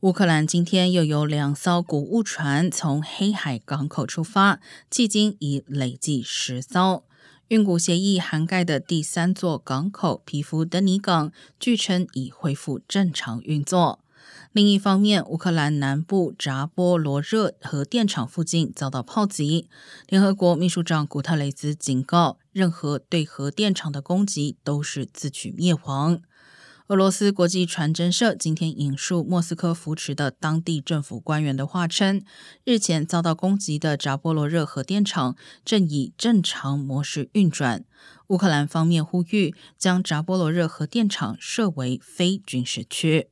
乌克兰今天又有两艘谷物船从黑海港口出发，迄今已累计十艘。运谷协议涵盖的第三座港口皮夫德尼港，据称已恢复正常运作。另一方面，乌克兰南部扎波罗热核电厂附近遭到炮击。联合国秘书长古特雷斯警告，任何对核电厂的攻击都是自取灭亡。俄罗斯国际传真社今天引述莫斯科扶持的当地政府官员的话称，日前遭到攻击的扎波罗热核电厂正以正常模式运转。乌克兰方面呼吁将扎波罗热核电厂设为非军事区。